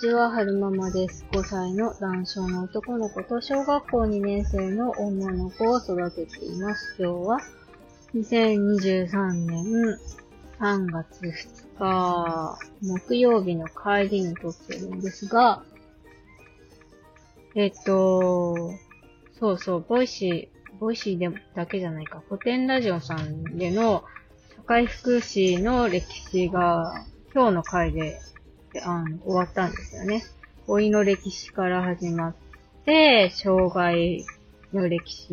ちは、はるままです。5歳の男性の男の子と小学校2年生の女の子を育てています。今日は、2023年3月2日、木曜日の帰りに撮ってるんですが、えっと、そうそう、 Voicy、Voicyでだけじゃないか、コテンラジオさんでの社会福祉の歴史が今日の回であの終わったんですよね。老いの歴史から始まって、障害の歴史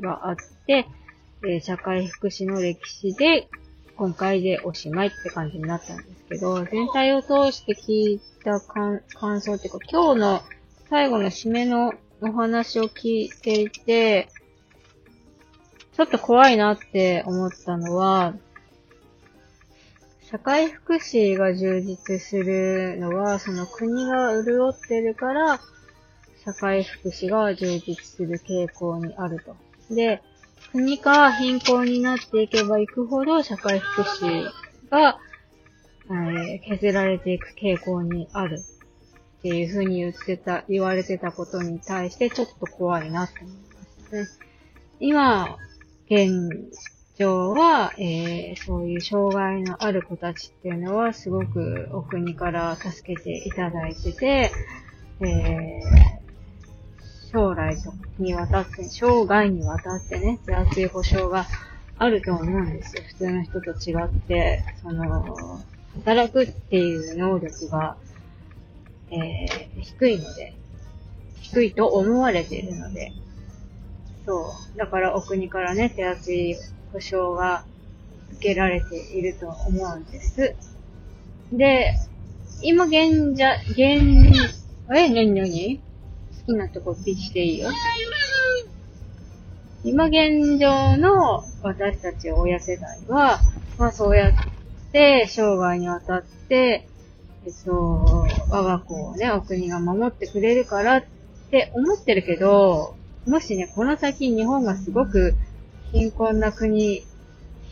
があって、え社会福祉の歴史で、今回でおしまいって感じになったんですけど、全体を通して聞いた感想っていうか、今日の最後の締めのお話を聞いていて、ちょっと怖いなって思ったのは、社会福祉が充実するのは、その国が潤ってるから、社会福祉が充実する傾向にあると。で、国が貧困になっていけばいくほど、社会福祉が、えー削られていく傾向にあるっていうふうに言ってた、言われてたことに対して、ちょっと怖いなって思いますね。今、現状は、えーそういう障害のある子たちっていうのはすごくお国から助けていただいてて、えー将来にわたって、生涯にわたってね、手厚い保障があると思うんですよ。普通の人と違って、その、働くっていう能力が、えー低いので、低いと思われているので、そう。だからお国からね、手厚い保障が受けられていると思うんです。で、今現在、現、え、なになに好きなとこピッしていいよ。今現状の私たち親世代は、まあそうやって生涯にわたって、えっと、我が子をね、お国が守ってくれるからって思ってるけど、もしね、この先日本がすごく貧困な国、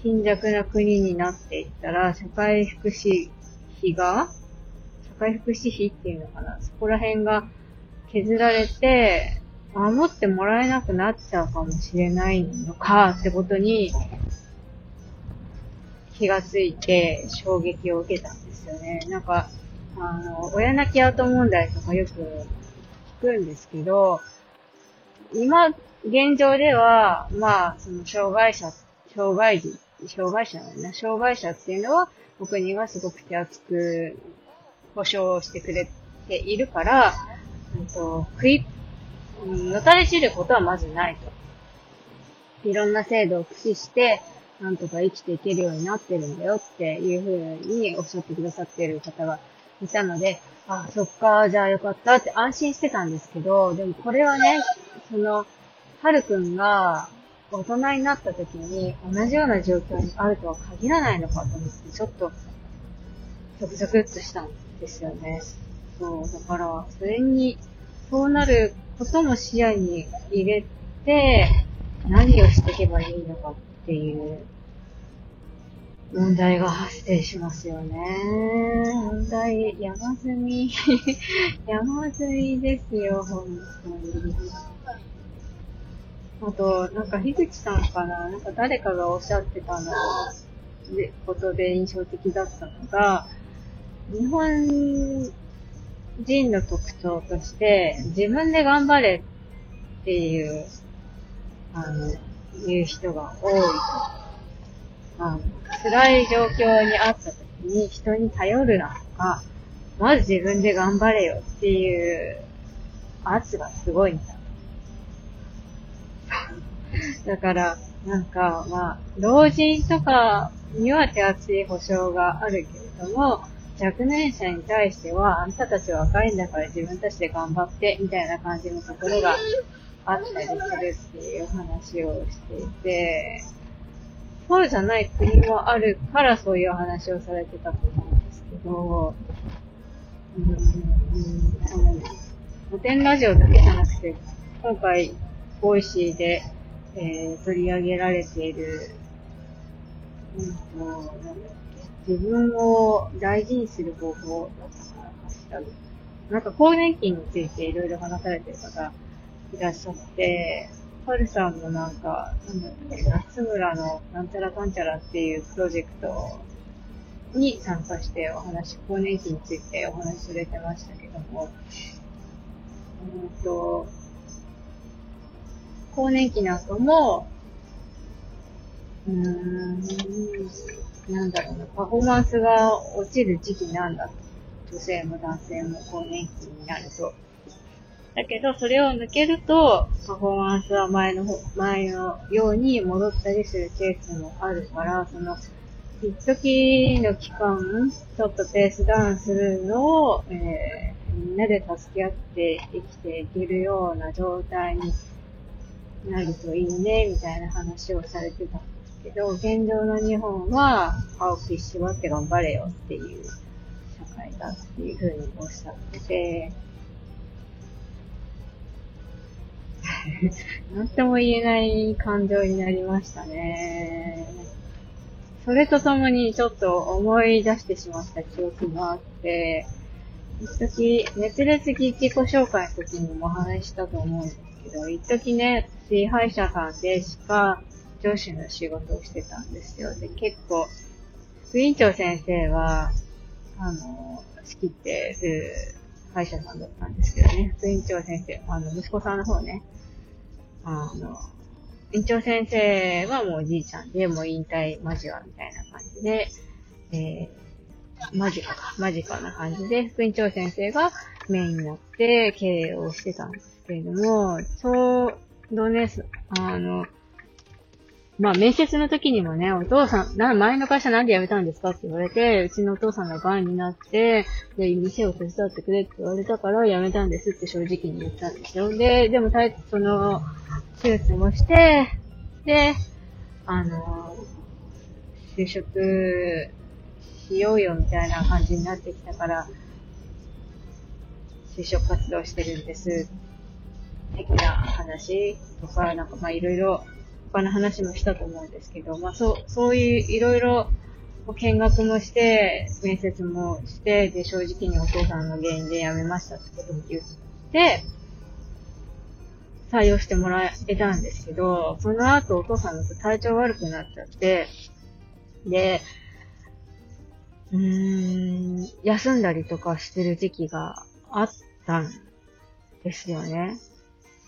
貧弱な国になっていったら、社会福祉費が、社会福祉費っていうのかな、そこら辺が削られて、守ってもらえなくなっちゃうかもしれないのかってことに気がついて衝撃を受けたんですよね。なんか、あの、親泣き跡問題とかよく聞くんですけど、今、現状では、まあ、その障害者、障害児、障害者なんだな、障害者っていうのは、お国がすごく手厚く保障してくれているから、うんと、食い、うんのたれ知ることはまずないと。いろんな制度を駆使して、なんとか生きていけるようになってるんだよっていうふうにおっしゃってくださってる方がいたので、あ、そっか、じゃあよかったって安心してたんですけど、でもこれはね、その、はるくんが大人になった時に同じような状況にあるとは限らないのかと思って、ちょっと、ゾクゾクっとしたんですよね。そう、だから、それに、そうなることも視野に入れて、何をしていけばいいのかっていう問題が発生しますよね。問題、山積み、山積みですよ、本当に。あと、なんか、樋口さんかななんか誰かがおっしゃってたので、ことで印象的だったのが、日本人の特徴として、自分で頑張れっていう、あの、言う人が多いと。あの辛い状況にあった時に人に頼るなとか、まず自分で頑張れよっていう圧がすごいんだ。だから、なんか、まあ、老人とかには手厚い保障があるけれども、若年者に対しては、あんたたち若いんだから自分たちで頑張って、みたいな感じのところがあったりするっていう話をしていて、そうじゃない国もあるからそういう話をされてたと思うんですけど、うん、うん、その、コテンラジオだけじゃなくて、今回、 Voicy で、えー取り上げられている、なんだっけ自分を大事にする方法だったかな、んか更年期についていろいろ話されてる方いらっしゃって、パルさんもなんか、なんだっけ、夏村のなんちゃらかんちゃらっていうプロジェクトに参加してお話、更年期についてお話しされてましたけども、うんと、更年期の後も、うーん、なんだろうな、パフォーマンスが落ちる時期なんだ。女性も男性も更年期になると。だけど、それを抜けると、パフォーマンスは前の、前のように戻ったりするケースもあるから、その、一時の期間、ちょっとペースダウンするのを、えー、みんなで助け合って生きていけるような状態になるといいね、みたいな話をされてたんですけど、現状の日本は、歯を食いしばって頑張れよっていう社会だっていうふうにおっしゃってて、なんとも言えない感情になりましたね。それとともにちょっと思い出してしまった記憶があって、一時、熱烈自己紹介の時にもお話したと思うんですけど、一時ね、私歯医者さんで歯科助手の仕事をしてたんですよ。で、結構、副院長先生は、あの、仕切ってる歯医者さんだったんですけどね、副院長先生、あの、息子さんの方ね、あの、院長先生はもうおじいちゃんで、もう引退間近みたいな感じで、えー、間近か、間近な感じで、副院長先生がメインになって経営をしてたんですけれども、ちょうどね、あの、まあ、面接の時にもね、お父さん、な、前の会社なんで辞めたんですか？って言われて、うちのお父さんが癌になって、で、店を手伝ってくれって言われたから辞めたんですって正直に言ったんですよ。で、でも、その、手術もして、で、あの、就職しようよみたいな感じになってきたから、就職活動してるんです。的な話とか、なんかまあいろいろ他の話もしたと思うんですけど、まあそう、そういういろいろ見学もして、面接もして、で、正直にお父さんの原因で辞めましたってことも言って、採用してもらえたんですけど、その後お父さんの体調悪くなっちゃって、で、うーん、休んだりとかしてる時期があったんですよね。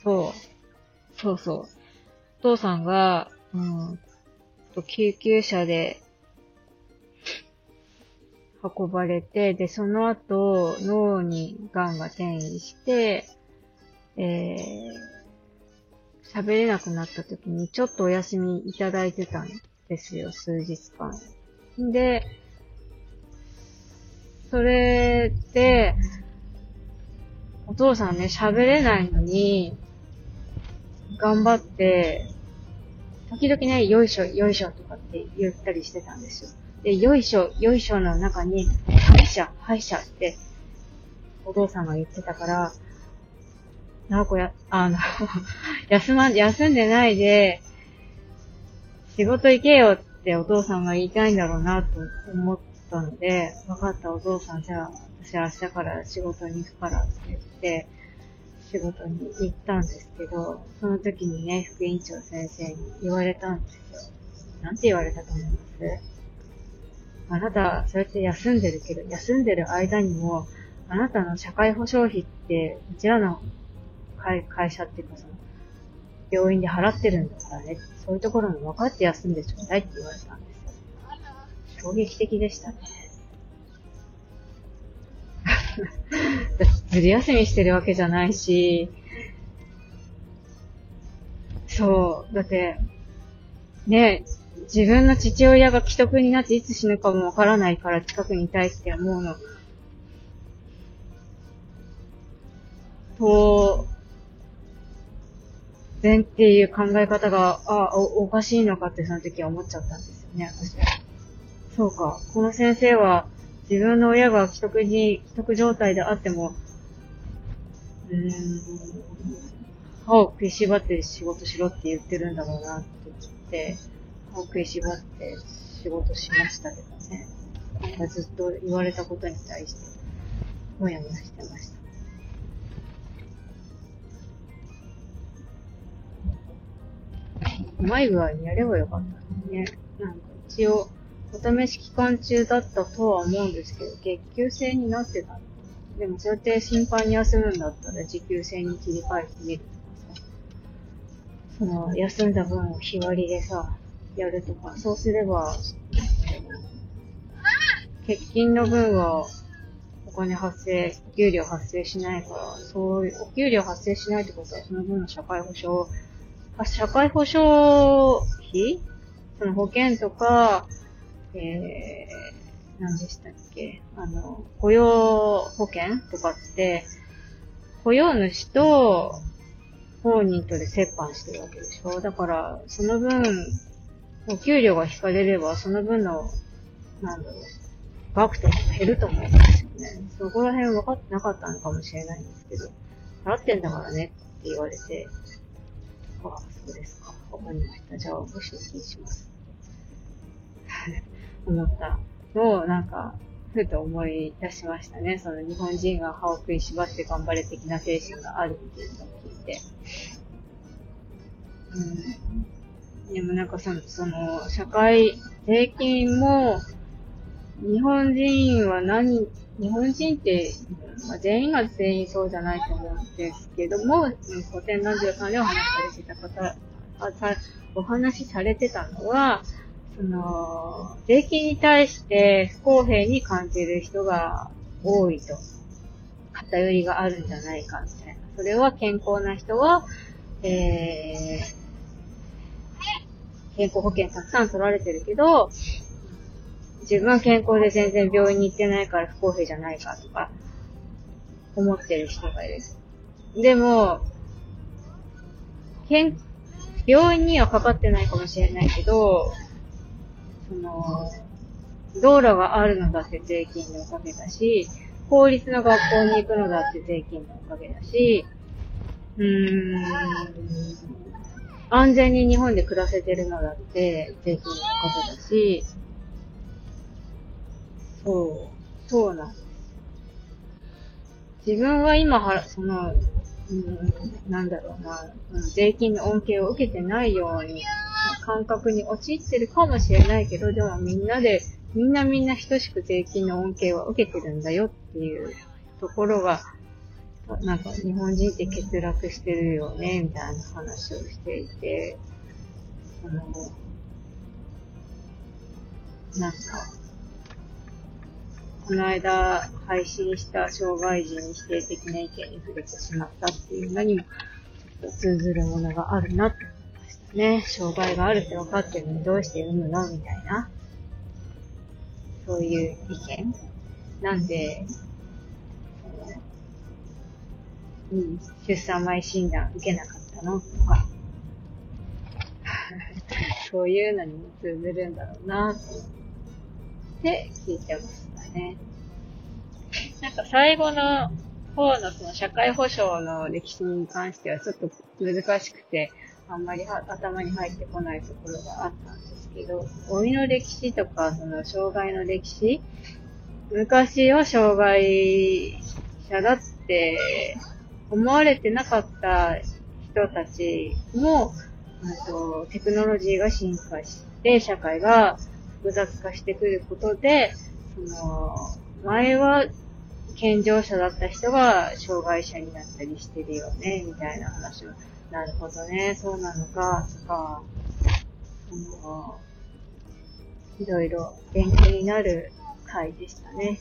そう。そうそう。お父さんが、うん、救急車で運ばれて、で、その後、脳に癌が転移して、えー、喋れなくなった時にちょっとお休みいただいてたんですよ、数日間。で、それで、お父さんね、喋れないのに、頑張って、時々ね、よいしょ、よいしょとかって言ったりしてたんですよ。で、よいしょ、よいしょの中に、歯医者、歯医者って、お父さんが言ってたから、なおこや、あの 休ま、休んでないで、仕事行けよってお父さんが言いたいんだろうなと思ったので、分かったお父さん、じゃあ、私明日から仕事に行くからって言って、仕事に行ったんですけど、その時にね、副院長先生に言われたんですよ。なんて言われたと思います？あなた、そうやって休んでるけど、休んでる間にも、あなたの社会保障費って、うちらの会社っていうかその、病院で払ってるんだからね、そういうところも分かって休んでちょうだいって言われたんですよ。衝撃的でしたね。ずり休みしてるわけじゃないし、そう、だって、ね、自分の父親が既得になっていつ死ぬかもわからないから近くにいたいって思うの。と、然っていう考え方が、あお、おかしいのかってその時は思っちゃったんですよね、私は。そうか。この先生は、自分の親が既得に、既得状態であっても、うん、歯を食いしばって仕事しろって言ってるんだろうなって言って、歯を食いしばって仕事しましたけどね。ずっと言われたことに対して、もやもやしてました。うまい具合にやればよかったね。なんか一応、お試し期間中だったとは思うんですけど、月給制になってたでもそうやって頻繁に休むんだったら時給制に切り替えてみるとかさ、その、休んだ分を日割りでさ、やるとか、そうすれば、欠勤の分はお金発生、給料発生しないから、そういう、お給料発生しないってことはその分の社会保障、あ、社会保障費その保険とか、えー、何でしたっけ？あの、雇用保険とかって、雇用主と本人とで折半してるわけでしょ？だから、その分、お給料が引かれれば、その分の、なんだろう、額とか減ると思うんですよね。そこら辺分かってなかったのかもしれないんですけど、払ってんだからねって言われて、ああ、そうですか。わかりました。じゃあ、ご出勤します。思ったのを、なんか、ふと思い出しましたね。その日本人が歯を食いしばって頑張れ的な精神があるっていうのを聞いて。うん。でもなんかその、その、社会、税金も、日本人は何、日本人って、まあ、全員が全員そうじゃないと思うんですけども、古典ラジオさんでお話しされてた方、あさお話しされてたのは、その、税金に対して不公平に感じる人が多いと。偏りがあるんじゃないかみたいな。それは健康な人は、えー、健康保険たくさん取られてるけど、自分は健康で全然病院に行ってないから不公平じゃないかとか、思ってる人がいる。でも、健、病院にはかかってないかもしれないけど、その、道路があるのだって税金のおかげだし、公立の学校に行くのだって税金のおかげだし、うーん、安全に日本で暮らせてるのだって税金のおかげだし、そう、そうなんです。自分は今は、その、うん、なんだろうな、税金の恩恵を受けてないように、感覚に陥ってるかもしれないけど、でもみんなで、みんなみんな等しく税金の恩恵は受けてるんだよっていうところが、なんか日本人って欠落してるよね、みたいな話をしていて、あの、なんか、この間配信した障害児に否定的な意見に触れてしまったっていうのにも、ちょっと通ずるものがあるなってね。障害があるって分かってるのにどうして読むのみたいな。そういう意見。なんで、うん、出産前診断受けなかったの？とか。そういうのにも通ずるんだろうな、って聞いてます。ね。なんか最後の方のその社会保障の歴史に関してはちょっと難しくて、あんまり頭に入ってこないところがあったんですけど、ゴミの歴史とか、その障害の歴史昔は障害者だって思われてなかった人たちも、とテクノロジーが進化して、社会が複雑化してくることで、その、前は健常者だった人が障害者になったりしてるよね、みたいな話を。なるほどね、そうなのか、とか、その、いろいろ勉強になる回でしたね。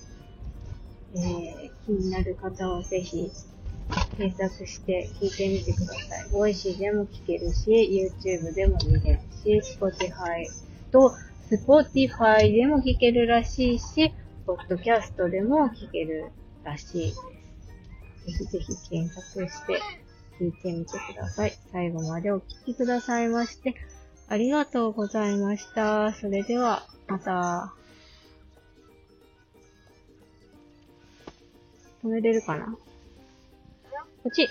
えー、気になる方はぜひ検索して聞いてみてください。 Voicy でも聞けるし、YouTube でも見れるし、Spotify と Spotify でも聞けるらしいし、ポッドキャストでも聞けるらしいです。ぜひぜひ検索して聞いてみてください。最後までお聞きくださいまして、ありがとうございました。それでは、また。止めれるかな？こっち。